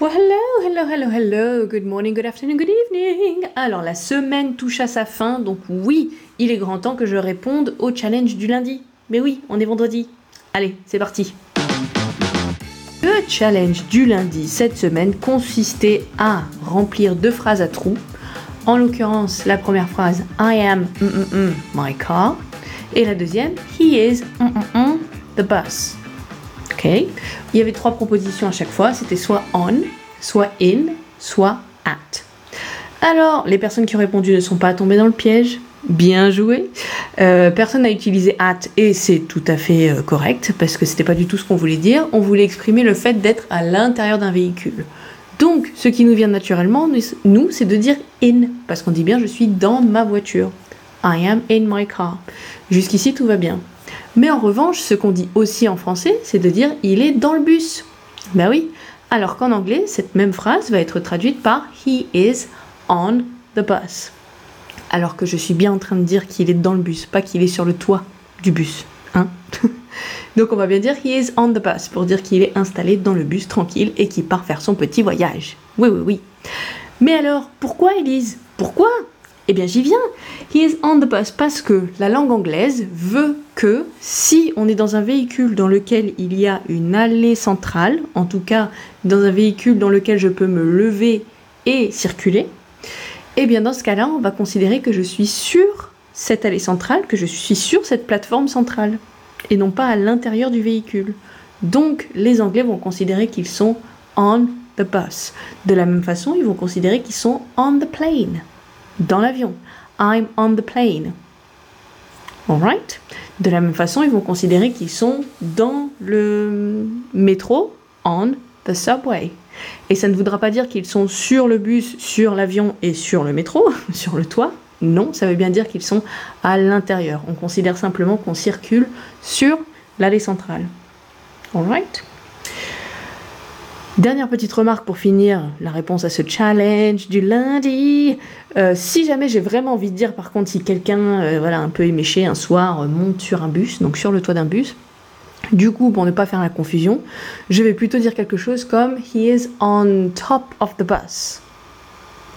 Well, hello, hello, hello, hello. Good morning, good afternoon, good evening. Alors, la semaine touche à sa fin, donc oui, il est grand temps que je réponde au challenge du lundi. Mais oui, on est vendredi. Allez, c'est parti. Le challenge du lundi cette semaine consistait à remplir deux phrases à trous. En l'occurrence, la première phrase I am mm, mm, mm, my car et la deuxième He is the bus. Il y avait trois propositions à chaque fois. C'était soit on, soit in, soit at. Alors, les personnes qui ont répondu ne sont pas tombées dans le piège. Bien joué. Euh, personne n'a utilisé at et c'est tout à fait euh, correct parce que c'était pas du tout ce qu'on voulait dire. On voulait exprimer le fait d'être à l'intérieur d'un véhicule. Donc, ce qui nous vient naturellement, nous, c'est de dire in parce qu'on dit bien je suis dans ma voiture. I am in my car. Jusqu'ici, tout va bien. Mais en revanche, ce qu'on dit aussi en français, c'est de dire il est dans le bus. Ben oui. Alors qu'en anglais, cette même phrase va être traduite par he is on the bus. Alors que je suis bien en train de dire qu'il est dans le bus, pas qu'il est sur le toit du bus. Hein Donc on va bien dire he is on the bus pour dire qu'il est installé dans le bus tranquille et qu'il part faire son petit voyage. Oui, oui, oui. Mais alors, pourquoi Elise? Pourquoi? Eh bien, j'y viens. He is on the bus parce que la langue anglaise veut que si on est dans un véhicule dans lequel il y a une allée centrale, en tout cas dans un véhicule dans lequel je peux me lever et circuler, eh bien dans ce cas-là, on va considérer que je suis sur cette allée centrale, que je suis sur cette plateforme centrale, et non pas à l'intérieur du véhicule. Donc les Anglais vont considérer qu'ils sont on the bus. De la même façon, ils vont considérer qu'ils sont on the plane dans l'avion. I'm on the plane. Alright? De la même façon, ils vont considérer qu'ils sont dans le métro, on the subway. Et ça ne voudra pas dire qu'ils sont sur le bus, sur l'avion et sur le métro, sur le toit. Non, ça veut bien dire qu'ils sont à l'intérieur. On considère simplement qu'on circule sur l'allée centrale. Alright? Dernière petite remarque pour finir la réponse à ce challenge du lundi. Euh, si jamais j'ai vraiment envie de dire, par contre, si quelqu'un, euh, voilà, un peu éméché un soir, euh, monte sur un bus, donc sur le toit d'un bus, du coup, pour ne pas faire la confusion, je vais plutôt dire quelque chose comme He is on top of the bus.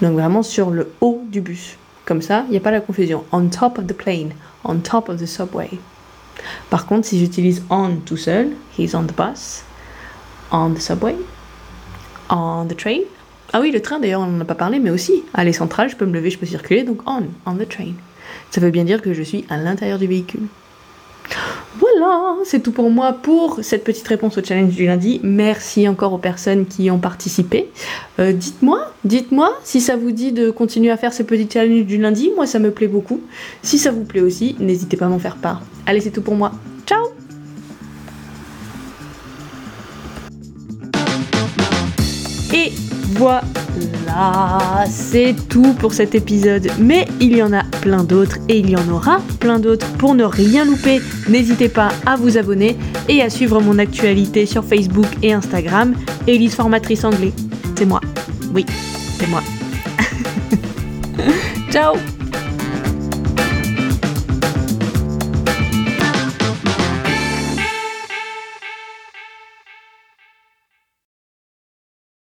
Donc vraiment sur le haut du bus. Comme ça, il n'y a pas la confusion. On top of the plane, on top of the subway. Par contre, si j'utilise on tout seul, he's on the bus, on the subway, on the train. Ah oui, le train d'ailleurs, on n'en a pas parlé, mais aussi à les centrales, je peux me lever, je peux circuler, donc on, on the train. Ça veut bien dire que je suis à l'intérieur du véhicule. Voilà, c'est tout pour moi pour cette petite réponse au challenge du lundi. Merci encore aux personnes qui ont participé. Euh, dites-moi, dites-moi si ça vous dit de continuer à faire ces petits challenges du lundi. Moi, ça me plaît beaucoup. Si ça vous plaît aussi, n'hésitez pas à m'en faire part. Allez, c'est tout pour moi. Et voilà, c'est tout pour cet épisode. Mais il y en a plein d'autres et il y en aura plein d'autres. Pour ne rien louper, n'hésitez pas à vous abonner et à suivre mon actualité sur Facebook et Instagram. Elise Formatrice Anglais. C'est moi. Oui, c'est moi. Ciao